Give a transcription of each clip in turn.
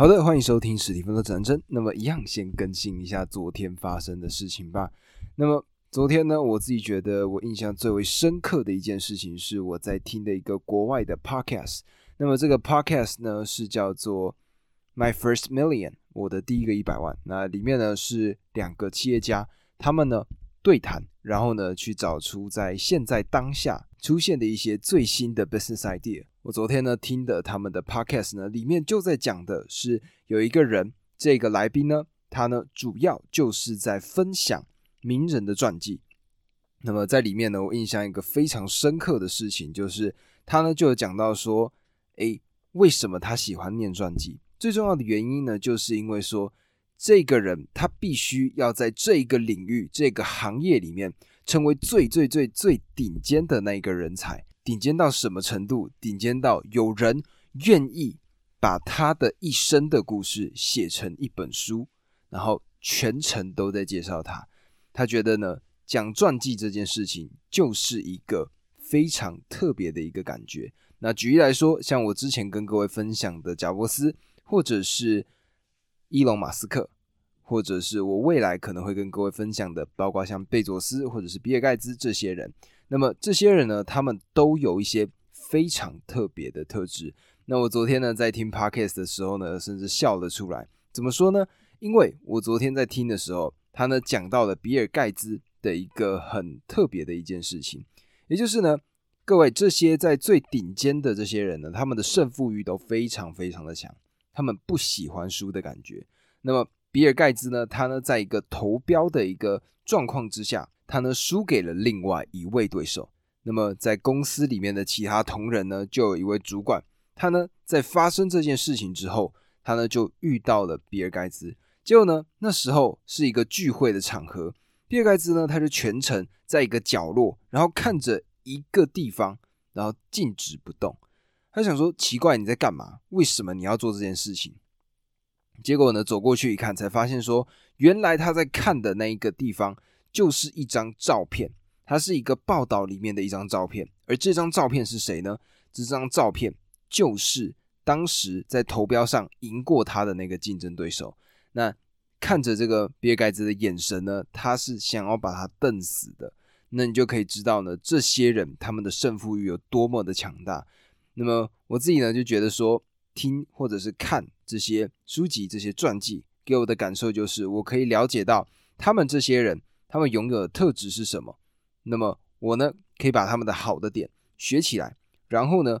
好的，欢迎收听史蒂芬的指南针。那么，一样先更新一下昨天发生的事情吧。那么，昨天呢，我自己觉得我印象最为深刻的一件事情是我在听的一个国外的 podcast。那么，这个 podcast 呢是叫做 My First Million，我的第一个一百万。那里面呢是两个企业家，他们呢对谈，然后呢去找出在现在当下出现的一些最新的 business idea。我昨天呢听的他们的 podcast 呢，里面就在讲的是有一个人，这个来宾呢，他呢主要就是在分享名人的传记。那么在里面呢，我印象一个非常深刻的事情，就是他呢就有讲到说，诶，为什么他喜欢念传记？最重要的原因呢，就是因为说这个人他必须要在这个领域、这个行业里面成为最最最最顶尖的那一个人才。顶尖到什么程度？顶尖到有人愿意把他的一生的故事写成一本书，然后全程都在介绍他。他觉得呢，讲传记这件事情就是一个非常特别的一个感觉。那举例来说，像我之前跟各位分享的贾伯斯，或者是伊隆马斯克，或者是我未来可能会跟各位分享的，包括像贝佐斯或者是比尔盖茨这些人。那么这些人呢，他们都有一些非常特别的特质。那我昨天呢在听 podcast 的时候呢，甚至笑了出来。怎么说呢？因为我昨天在听的时候，他呢讲到了比尔盖茨的一个很特别的一件事情，也就是呢，各位这些在最顶尖的这些人呢，他们的胜负欲都非常非常的强，他们不喜欢输的感觉。那么比尔盖茨呢，他呢在一个投标的一个状况之下。他呢输给了另外一位对手。那么在公司里面的其他同仁呢，就有一位主管，他呢在发生这件事情之后，他呢就遇到了比尔盖茨。结果呢，那时候是一个聚会的场合，比尔盖茨呢他就全程在一个角落，然后看着一个地方，然后静止不动。他想说奇怪你在干嘛？为什么你要做这件事情？结果呢走过去一看，才发现说原来他在看的那一个地方。就是一张照片，它是一个报道里面的一张照片，而这张照片是谁呢？这张照片就是当时在投标上赢过他的那个竞争对手。那看着这个比尔盖茨的眼神呢，他是想要把他瞪死的。那你就可以知道呢，这些人他们的胜负欲有多么的强大。那么我自己呢就觉得说，听或者是看这些书籍、这些传记，给我的感受就是，我可以了解到他们这些人。他们拥有的特质是什么？那么我呢，可以把他们的好的点学起来，然后呢，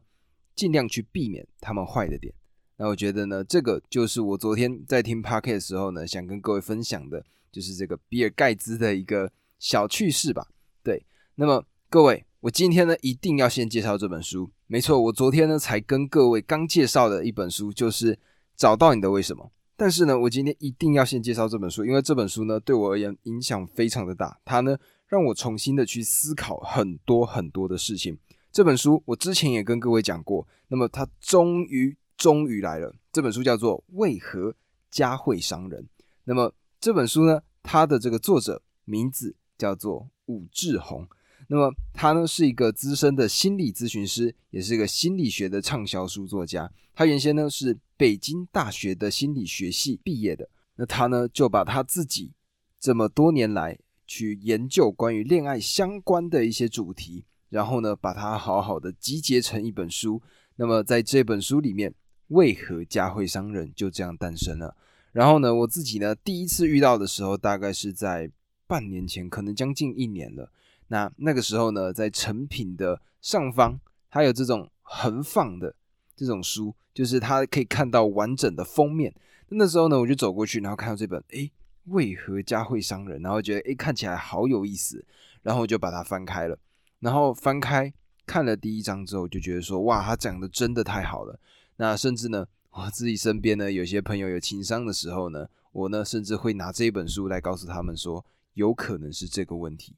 尽量去避免他们坏的点。那我觉得呢，这个就是我昨天在听 p o c a s t 的时候呢，想跟各位分享的，就是这个比尔盖茨的一个小趣事吧。对，那么各位，我今天呢，一定要先介绍这本书。没错，我昨天呢，才跟各位刚介绍的一本书，就是《找到你的为什么》。但是呢，我今天一定要先介绍这本书，因为这本书呢对我而言影响非常的大，它呢让我重新的去思考很多很多的事情。这本书我之前也跟各位讲过，那么它终于终于来了。这本书叫做《为何家会伤人》。那么这本书呢，它的这个作者名字叫做武志红。那么他呢是一个资深的心理咨询师，也是一个心理学的畅销书作家。他原先呢是北京大学的心理学系毕业的。那他呢就把他自己这么多年来去研究关于恋爱相关的一些主题，然后呢把它好好的集结成一本书。那么在这本书里面，为何家会伤人就这样诞生了。然后呢我自己呢第一次遇到的时候，大概是在半年前，可能将近一年了。那那个时候呢，在成品的上方，它有这种横放的这种书，就是它可以看到完整的封面。那时候呢，我就走过去，然后看到这本，哎，为何家会伤人？然后觉得，哎，看起来好有意思，然后我就把它翻开了。然后翻开看了第一章之后，就觉得说，哇，他讲的真的太好了。那甚至呢，我自己身边呢，有些朋友有情商的时候呢，我呢，甚至会拿这一本书来告诉他们说，有可能是这个问题。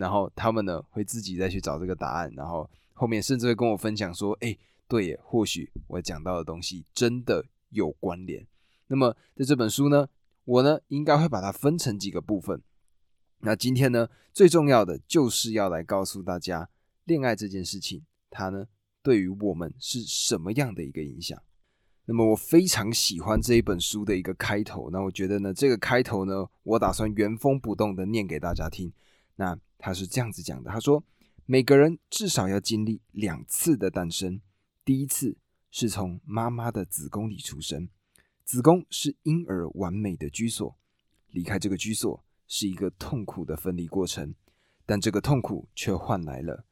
然后他们呢会自己再去找这个答案，然后后面甚至会跟我分享说：“哎，对耶，或许我讲到的东西真的有关联。”那么在这本书呢，我呢应该会把它分成几个部分。那今天呢最重要的就是要来告诉大家，恋爱这件事情它呢对于我们是什么样的一个影响。那么我非常喜欢这一本书的一个开头，那我觉得呢，这个开头呢，我打算原封不动的念给大家听。那他是这样子讲的，他说，每个人至少要经历两次的诞生，第一次是从妈妈的子宫里出生，子宫是婴儿完美的居所，离开这个居所是一个痛苦的分离过程，但这个痛苦却换来了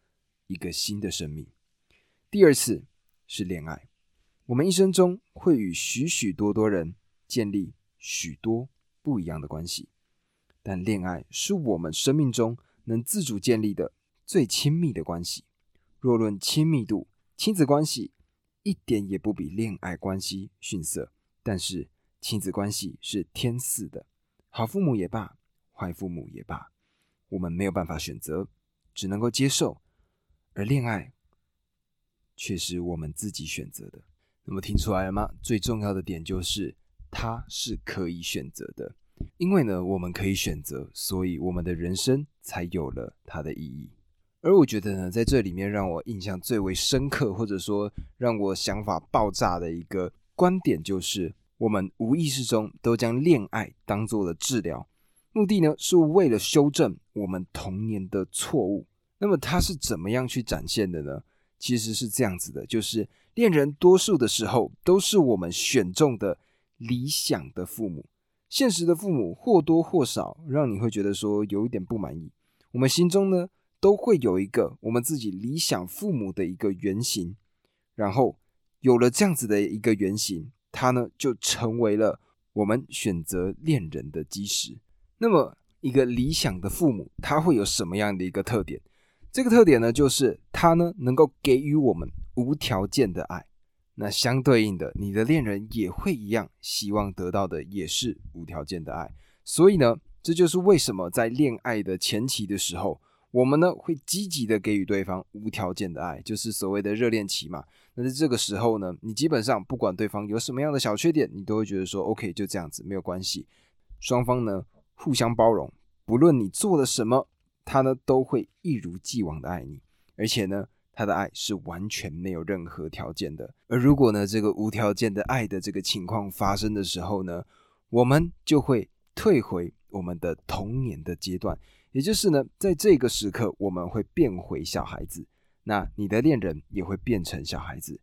一个新的生命。第二次是恋爱。我们一生中会与许许多多人建立许多不一样的关系，但恋爱是我们生命中能自主建立的最亲密的关系。若论亲密度，亲子关系一点也不比恋爱关系逊色。但是亲子关系是天赐的，好父母也罢，坏父母也罢，我们没有办法选择，只能够接受。而恋爱却是我们自己选择的。那么听出来了吗？最重要的点就是它是可以选择的，因为呢，我们可以选择，所以我们的人生才有了它的意义。而我觉得呢，在这里面让我印象最为深刻，或者说让我想法爆炸的一个观点，就是我们无意识中都将恋爱当做了治疗，目的呢是为了修正我们童年的错误。那么它是怎么样去展现的呢？其实是这样子的，就是恋人多数的时候都是我们选中的理想的父母，现实的父母或多或少让你会觉得说有一点不满意。我们心中呢都会有一个我们自己理想父母的一个原型，然后有了这样子的一个原型，它呢就成为了我们选择恋人的基石。那么一个理想的父母，他会有什么样的一个特点？这个特点呢，就是他呢能够给予我们无条件的爱。那相对应的，你的恋人也会一样，希望得到的也是无条件的爱。所以呢，这就是为什么在恋爱的前期的时候，我们呢会积极的给予对方无条件的爱，就是所谓的热恋期嘛。那在这个时候呢，你基本上不管对方有什么样的小缺点，你都会觉得说 OK，就这样子没有关系。双方呢互相包容，不论你做了什么。他呢都会一如既往的爱你，而且呢，他的爱是完全没有任何条件的。而如果呢，这个无条件的爱的这个情况发生的时候呢，我们就会退回我们的童年的阶段，也就是呢，在这个时刻，我们会变回小孩子。那你的恋人也会变成小孩子。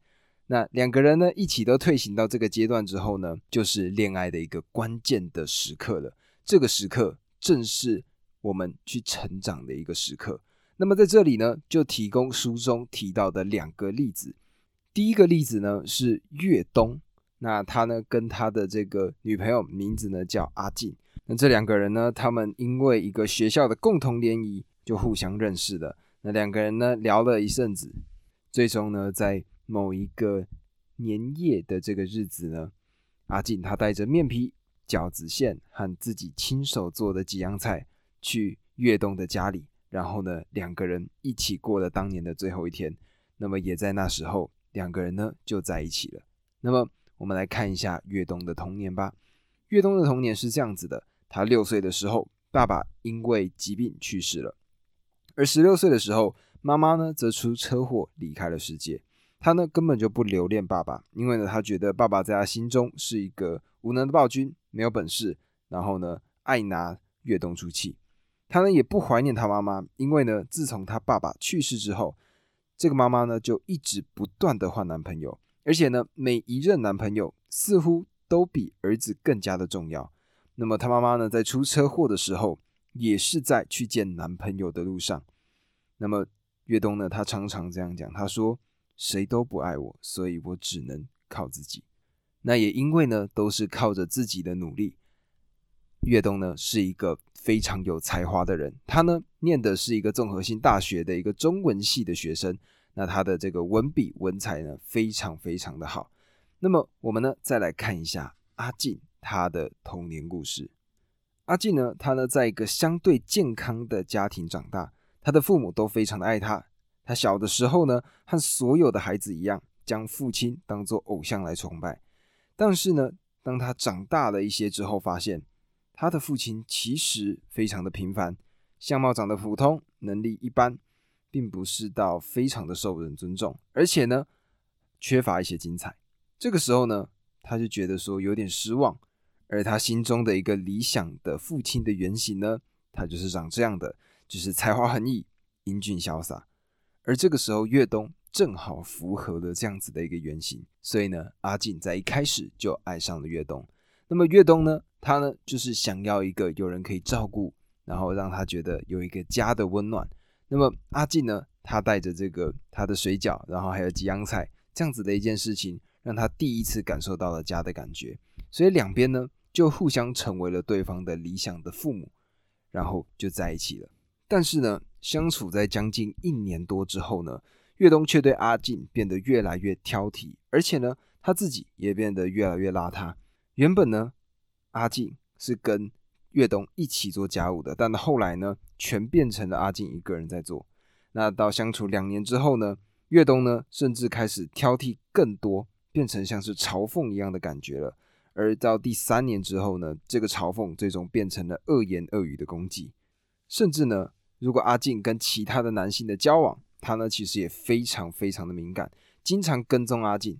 那两个人呢一起都退行到这个阶段之后呢，就是恋爱的一个关键的时刻了。这个时刻正是。我们去成长的一个时刻。那么在这里呢，就提供书中提到的两个例子。第一个例子呢是岳东，那他呢跟他的这个女朋友名字呢叫阿静。那这两个人呢，他们因为一个学校的共同联谊就互相认识了。那两个人呢聊了一阵子，最终呢在某一个年夜的这个日子呢，阿静她带着面皮、饺子馅和自己亲手做的几样菜。去岳东的家里，然后呢，两个人一起过了当年的最后一天。那么也在那时候，两个人呢就在一起了。那么我们来看一下岳东的童年吧。岳东的童年是这样子的：他六岁的时候，爸爸因为疾病去世了；而十六岁的时候，妈妈呢则出车祸离开了世界。他呢根本就不留恋爸爸，因为呢他觉得爸爸在他心中是一个无能的暴君，没有本事，然后呢爱拿岳东出气。他呢也不怀念他妈妈，因为呢，自从他爸爸去世之后，这个妈妈呢就一直不断的换男朋友，而且呢，每一任男朋友似乎都比儿子更加的重要。那么他妈妈呢，在出车祸的时候，也是在去见男朋友的路上。那么岳东呢，他常常这样讲，他说：“谁都不爱我，所以我只能靠自己。”那也因为呢，都是靠着自己的努力。岳东呢是一个非常有才华的人，他呢念的是一个综合性大学的一个中文系的学生，那他的这个文笔文采呢非常非常的好。那么我们呢再来看一下阿静他的童年故事。阿静呢他呢在一个相对健康的家庭长大，他的父母都非常的爱他。他小的时候呢和所有的孩子一样，将父亲当做偶像来崇拜。但是呢当他长大了一些之后，发现。他的父亲其实非常的平凡，相貌长得普通，能力一般，并不是到非常的受人尊重，而且呢，缺乏一些精彩。这个时候呢，他就觉得说有点失望，而他心中的一个理想的父亲的原型呢，他就是长这样的，就是才华横溢、英俊潇洒。而这个时候，岳东正好符合了这样子的一个原型，所以呢，阿进在一开始就爱上了岳东。那么岳东呢，他呢就是想要一个有人可以照顾，然后让他觉得有一个家的温暖。那么阿进呢，他带着这个他的水饺，然后还有吉阳菜这样子的一件事情。让他第一次感受到了家的感觉，所以两边呢就互相成为了对方的理想的父母，然后就在一起了。但是呢，相处在将近一年多之后呢，岳东却对阿进变得越来越挑剔，而且呢，他自己也变得越来越邋遢。原本呢，阿静是跟岳东一起做家务的，但后来呢，全变成了阿静一个人在做。那到相处两年之后呢，岳东呢，甚至开始挑剔更多。变成像是嘲讽一样的感觉了，而到第三年之后呢，这个嘲讽最终变成了恶言恶语的攻击，甚至呢，如果阿静跟其他的男性的交往，他呢其实也非常非常的敏感，经常跟踪阿静。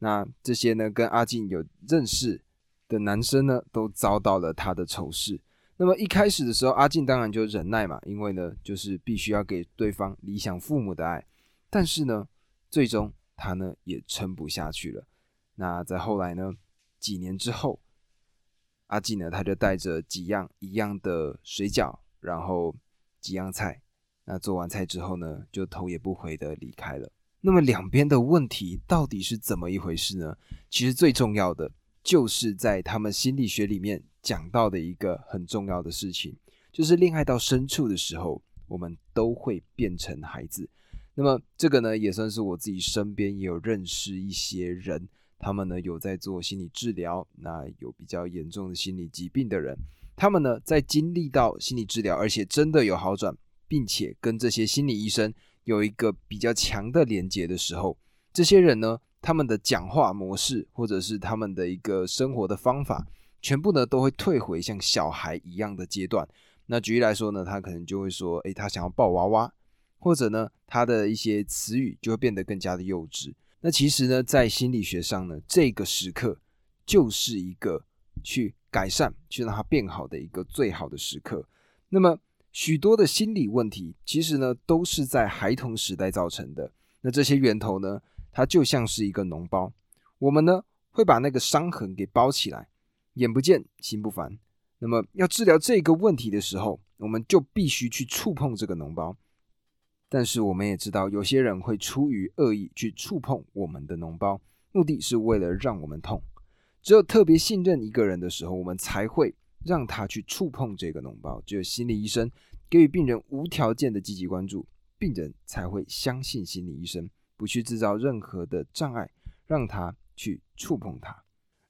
那这些呢跟阿静有认识的男生呢，都遭到了他的仇视。那么一开始的时候，阿静当然就忍耐嘛，因为呢就是必须要给对方理想父母的爱，但是呢，最终。他呢也撑不下去了。那在后来呢，几年之后，阿静呢他就带着几样一样的水饺，然后几样菜。那做完菜之后呢，就头也不回的离开了。那么两边的问题到底是怎么一回事呢？其实最重要的就是在他们心理学里面讲到的一个很重要的事情，就是恋爱到深处的时候，我们都会变成孩子。那么这个呢，也算是我自己身边也有认识一些人，他们呢有在做心理治疗，那有比较严重的心理疾病的人，他们呢在经历到心理治疗，而且真的有好转，并且跟这些心理医生有一个比较强的连接的时候，这些人呢，他们的讲话模式或者是他们的一个生活的方法，全部呢都会退回像小孩一样的阶段。那举例来说呢，他可能就会说，诶，他想要抱娃娃。或者呢，他的一些词语就会变得更加的幼稚。那其实呢，在心理学上呢，这个时刻就是一个去改善、去让它变好的一个最好的时刻。那么许多的心理问题，其实呢，都是在孩童时代造成的。那这些源头呢，它就像是一个脓包，我们呢会把那个伤痕给包起来，眼不见心不烦。那么要治疗这个问题的时候，我们就必须去触碰这个脓包。但是我们也知道，有些人会出于恶意去触碰我们的脓包，目的是为了让我们痛。只有特别信任一个人的时候，我们才会让他去触碰这个脓包。只有心理医生给予病人无条件的积极关注，病人才会相信心理医生，不去制造任何的障碍，让他去触碰它。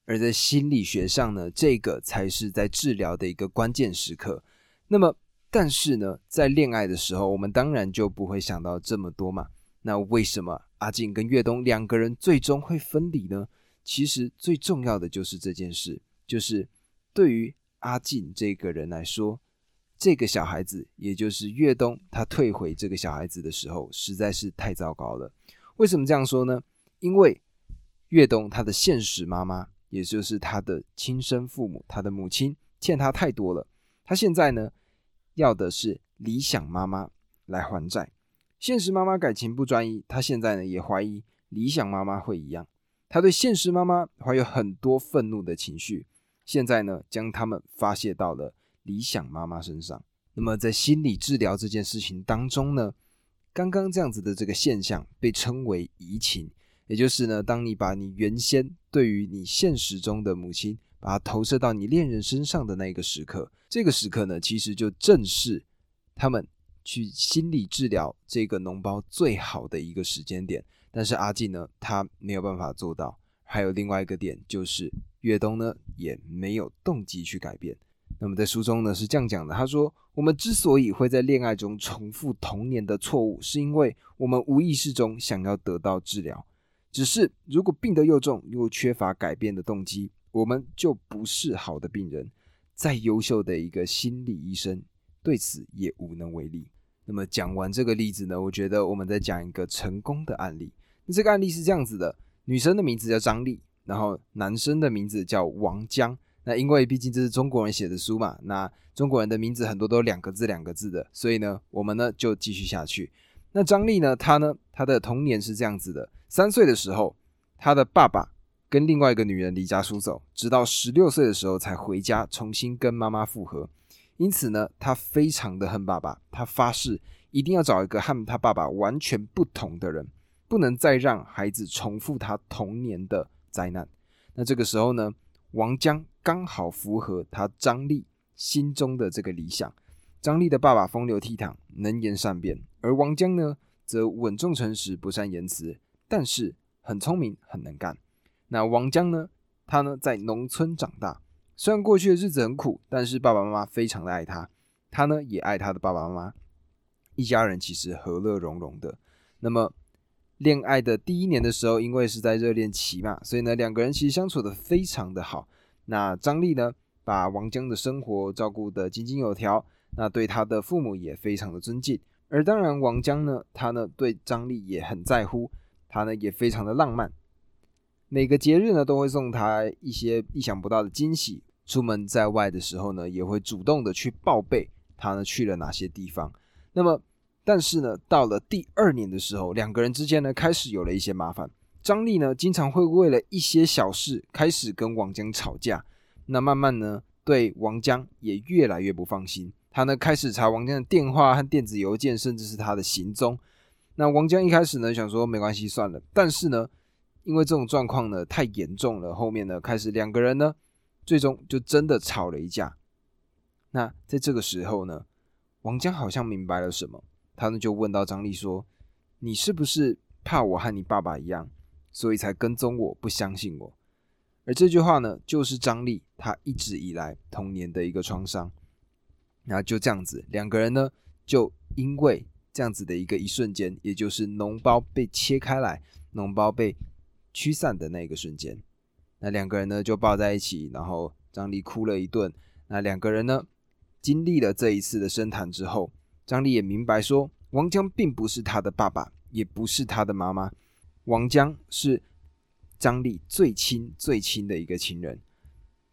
而在心理学上呢，这个才是在治疗的一个关键时刻。那么。但是呢，在恋爱的时候，我们当然就不会想到这么多嘛。那为什么阿静跟岳东两个人最终会分离呢？其实最重要的就是这件事，就是对于阿静这个人来说，这个小孩子，也就是岳东，他退回这个小孩子的时候，实在是太糟糕了。为什么这样说呢？因为岳东他的现实妈妈，也就是他的亲生父母，他的母亲欠他太多了。他现在呢？要的是理想妈妈来还债，现实妈妈感情不专一，他现在呢也怀疑理想妈妈会一样，他对现实妈妈怀有很多愤怒的情绪，现在呢将他们发泄到了理想妈妈身上。那么在心理治疗这件事情当中呢，刚刚这样子的这个现象被称为移情，也就是呢，当你把你原先对于你现实中的母亲。把它投射到你恋人身上的那个时刻，这个时刻呢，其实就正是他们去心理治疗这个脓包最好的一个时间点。但是阿进呢，他没有办法做到。还有另外一个点，就是越冬呢也没有动机去改变。那么在书中呢是这样讲的：他说，我们之所以会在恋爱中重复童年的错误，是因为我们无意识中想要得到治疗。只是如果病得又重，又缺乏改变的动机。我们就不是好的病人，再优秀的一个心理医生对此也无能为力。那么讲完这个例子呢，我觉得我们再讲一个成功的案例。那这个案例是这样子的：女生的名字叫张丽，然后男生的名字叫王江。那因为毕竟这是中国人写的书嘛，那中国人的名字很多都两个字两个字的，所以呢，我们呢就继续下去。那张丽呢，她呢，她的童年是这样子的：三岁的时候，她的爸爸跟另外一个女人离家出走，直到十六岁的时候才回家重新跟妈妈复合。因此呢，她非常的恨爸爸，她发誓一定要找一个和她爸爸完全不同的人，不能再让孩子重复他童年的灾难。那这个时候呢，王江。刚好符合他张力心中的这个理想。张力的爸爸风流倜傥，能言善辩，而王江呢，则稳重诚实，不善言辞，但是很聪明，很能干。那王江呢，他呢在农村长大，虽然过去的日子很苦，但是爸爸妈妈非常的爱他，他呢也爱他的爸爸妈妈，一家人其实和乐融融的。那么恋爱的第一年的时候，因为是在热恋期嘛，所以呢两个人其实相处的非常的好。那张丽呢，把王江的生活照顾得井井有条，那对他的父母也非常的尊敬。而当然，王江呢，他呢对张丽也很在乎，他呢也非常的浪漫，每个节日呢都会送他一些意想不到的惊喜。出门在外的时候呢，也会主动的去报备他呢去了哪些地方。那么，但是呢，到了第二年的时候，两个人之间呢开始有了一些麻烦。张丽呢，经常会为了一些小事开始跟王江吵架。那慢慢呢，对王江也越来越不放心。他呢，开始查王江的电话和电子邮件，甚至是他的行踪。那王江一开始呢，想说没关系算了。但是呢，因为这种状况呢太严重了，后面呢开始两个人呢，最终就真的吵了一架。那在这个时候呢，王江好像明白了什么，他呢就问到张丽说：“你是不是怕我和你爸爸一样？”所以才跟踪我，不相信我。而这句话呢，就是张力他一直以来童年的一个创伤。那就这样子，两个人呢，就因为这样子的一个一瞬间，也就是脓包被切开来，脓包被驱散的那个瞬间，那两个人呢就抱在一起，然后张力哭了一顿。那两个人呢，经历了这一次的深谈之后，张力也明白说，王江并不是他的爸爸，也不是他的妈妈。王江是张力最亲最亲的一个亲人，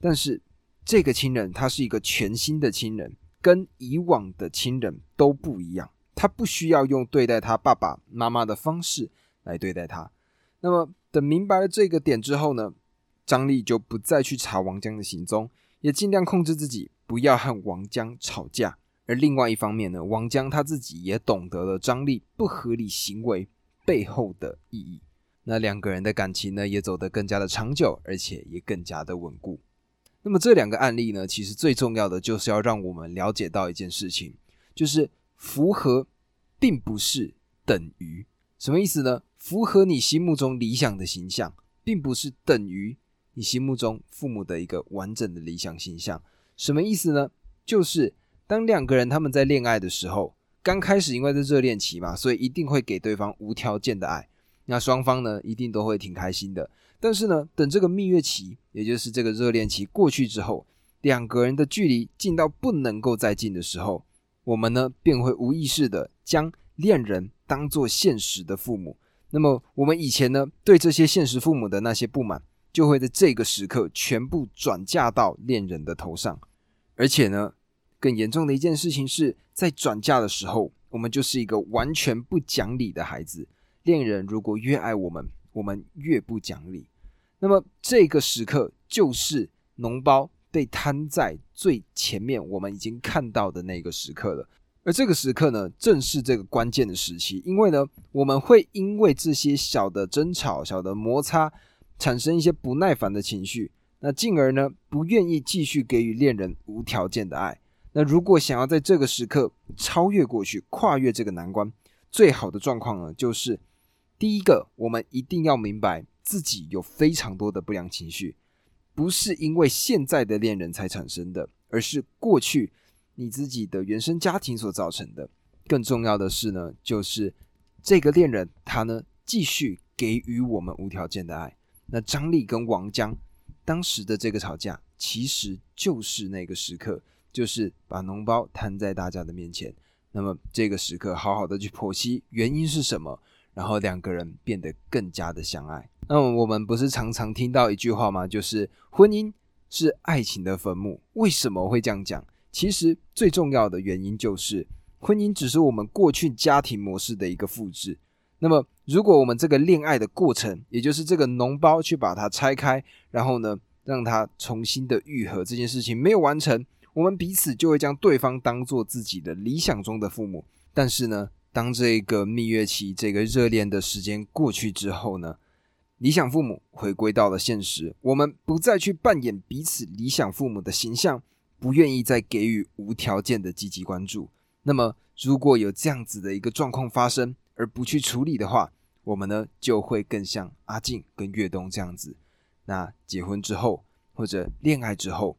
但是这个亲人他是一个全新的亲人，跟以往的亲人都不一样。他不需要用对待他爸爸妈妈的方式来对待他。那么等明白了这个点之后呢，张力就不再去查王江的行踪，也尽量控制自己不要和王江吵架。而另外一方面呢，王江他自己也懂得了张力不合理行为背后的意义。那两个人的感情呢，也走得更加的长久，而且也更加的稳固。那么这两个案例呢，其实最重要的就是要让我们了解到一件事情，就是符合并不是等于什么意思呢？符合你心目中理想的形象，并不是等于你心目中父母的一个完整的理想形象。什么意思呢？就是当两个人他们在恋爱的时候，刚开始因为在热恋期嘛，所以一定会给对方无条件的爱。那双方呢，一定都会挺开心的。但是呢，等这个蜜月期，也就是这个热恋期过去之后，两个人的距离近到不能够再近的时候，我们呢便会无意识的将恋人当做现实的父母。那么我们以前呢对这些现实父母的那些不满，就会在这个时刻全部转嫁到恋人的头上。而且呢，更严重的一件事情是在转嫁的时候，我们就是一个完全不讲理的孩子。恋人如果越爱我们，我们越不讲理。那么这个时刻就是脓包被摊在最前面，我们已经看到的那个时刻了。而这个时刻呢，正是这个关键的时期，因为呢，我们会因为这些小的争吵、小的摩擦，产生一些不耐烦的情绪，那进而呢，不愿意继续给予恋人无条件的爱。那如果想要在这个时刻超越过去、跨越这个难关，最好的状况呢，就是。第一个，我们一定要明白自己有非常多的不良情绪，不是因为现在的恋人才产生的，而是过去你自己的原生家庭所造成的。更重要的是呢，就是这个恋人他呢继续给予我们无条件的爱。那张丽跟王江当时的这个吵架，其实就是那个时刻，就是把脓包摊在大家的面前。那么这个时刻，好好的去剖析原因是什么。然后两个人变得更加的相爱。那么我们不是常常听到一句话吗？就是婚姻是爱情的坟墓。为什么会这样讲？其实最重要的原因就是，婚姻只是我们过去家庭模式的一个复制。那么，如果我们这个恋爱的过程，也就是这个脓包去把它拆开，然后呢，让它重新的愈合这件事情没有完成，我们彼此就会将对方当做自己的理想中的父母。但是呢，当这个蜜月期、这个热恋的时间过去之后呢，理想父母回归到了现实，我们不再去扮演彼此理想父母的形象，不愿意再给予无条件的积极关注。那么，如果有这样子的一个状况发生，而不去处理的话，我们呢就会更像阿静跟岳东这样子。那结婚之后或者恋爱之后，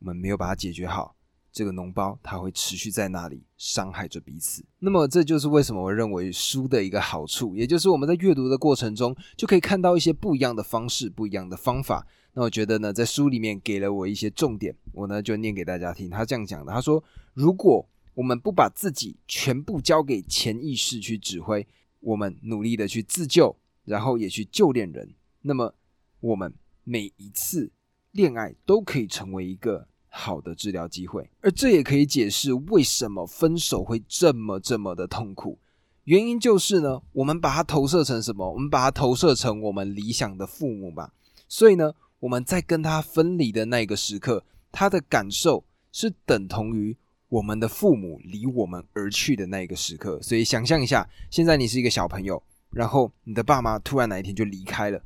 我们没有把它解决好，这个脓包它会持续在那里伤害着彼此。那么这就是为什么我认为书的一个好处，也就是我们在阅读的过程中就可以看到一些不一样的方式、不一样的方法。那我觉得呢，在书里面给了我一些重点，我呢就念给大家听。他这样讲的，他说：“如果。”我们不把自己全部交给潜意识去指挥，我们努力的去自救，然后也去救恋人。那么，我们每一次恋爱都可以成为一个好的治疗机会，而这也可以解释为什么分手会这么这么的痛苦。原因就是呢，我们把它投射成什么？我们把它投射成我们理想的父母吧。所以呢，我们在跟他分离的那个时刻，他的感受是等同于。我们的父母离我们而去的那个时刻，所以想象一下，现在你是一个小朋友，然后你的爸妈突然哪一天就离开了。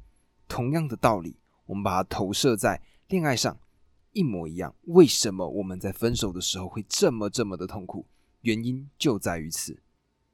同样的道理，我们把它投射在恋爱上，一模一样。为什么我们在分手的时候会这么这么的痛苦？原因就在于此。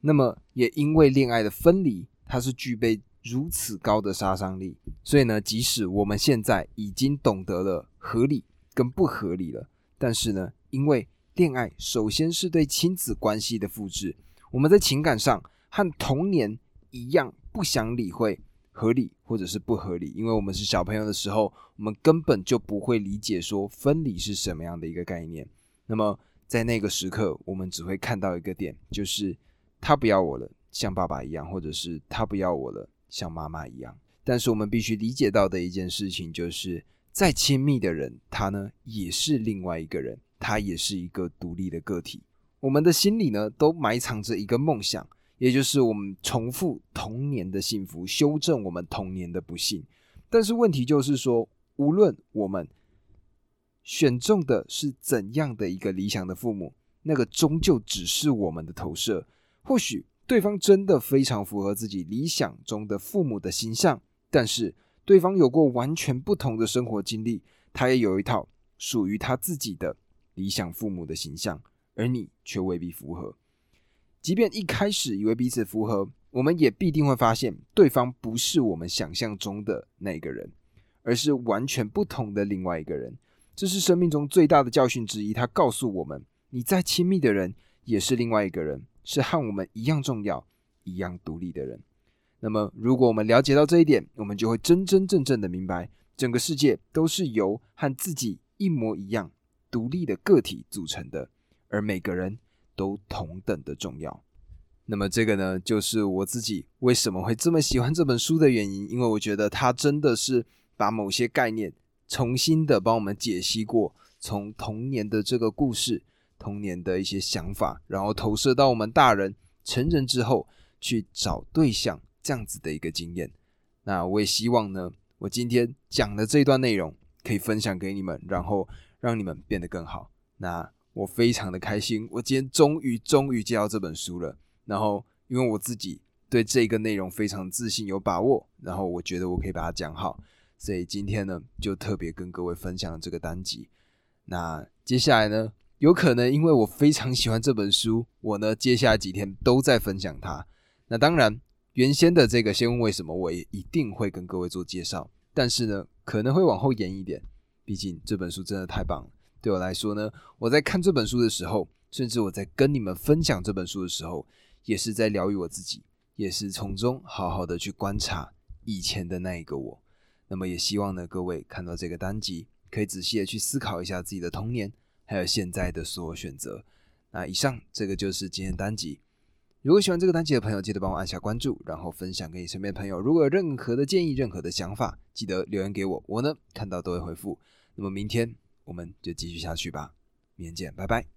那么也因为恋爱的分离，它是具备如此高的杀伤力，所以呢，即使我们现在已经懂得了合理跟不合理了，但是呢，因为恋爱首先是对亲子关系的复制，我们在情感上和童年一样，不想理会合理或者是不合理，因为我们是小朋友的时候，我们根本就不会理解说分离是什么样的一个概念。那么在那个时刻，我们只会看到一个点，就是他不要我了，像爸爸一样，或者是他不要我了，像妈妈一样。但是我们必须理解到的一件事情，就是再亲密的人，他呢也是另外一个人。他也是一个独立的个体，我们的心里呢都埋藏着一个梦想，也就是我们重复童年的幸福，修正我们童年的不幸。但是问题就是说，无论我们选中的是怎样的一个理想的父母，那个终究只是我们的投射。或许对方真的非常符合自己理想中的父母的形象，但是对方有过完全不同的生活经历，他也有一套属于他自己的。理想父母的形象，而你却未必符合。即便一开始以为彼此符合，我们也必定会发现对方不是我们想象中的那个人，而是完全不同的另外一个人。这是生命中最大的教训之一。他告诉我们，你再亲密的人也是另外一个人，是和我们一样重要、一样独立的人。那么，如果我们了解到这一点，我们就会真真正正的明白，整个世界都是由和自己一模一样。独立的个体组成的，而每个人都同等的重要。那么，这个呢，就是我自己为什么会这么喜欢这本书的原因。因为我觉得它真的是把某些概念重新的帮我们解析过，从童年的这个故事、童年的一些想法，然后投射到我们大人成人之后去找对象这样子的一个经验。那我也希望呢，我今天讲的这段内容可以分享给你们，然后。让你们变得更好。那我非常的开心，我今天终于终于接到这本书了。然后，因为我自己对这个内容非常自信、有把握，然后我觉得我可以把它讲好，所以今天呢，就特别跟各位分享了这个单集。那接下来呢，有可能因为我非常喜欢这本书，我呢接下来几天都在分享它。那当然，原先的这个先问为什么，我也一定会跟各位做介绍，但是呢，可能会往后延一点。毕竟这本书真的太棒了，对我来说呢，我在看这本书的时候，甚至我在跟你们分享这本书的时候，也是在疗愈我自己，也是从中好好的去观察以前的那一个我。那么也希望呢，各位看到这个单集，可以仔细的去思考一下自己的童年，还有现在的所有选择。那以上这个就是今天单集。如果喜欢这个单集的朋友，记得帮我按下关注，然后分享给你身边的朋友。如果有任何的建议、任何的想法，记得留言给我，我呢看到都会回复。那么明天我们就继续下去吧。明天见拜拜。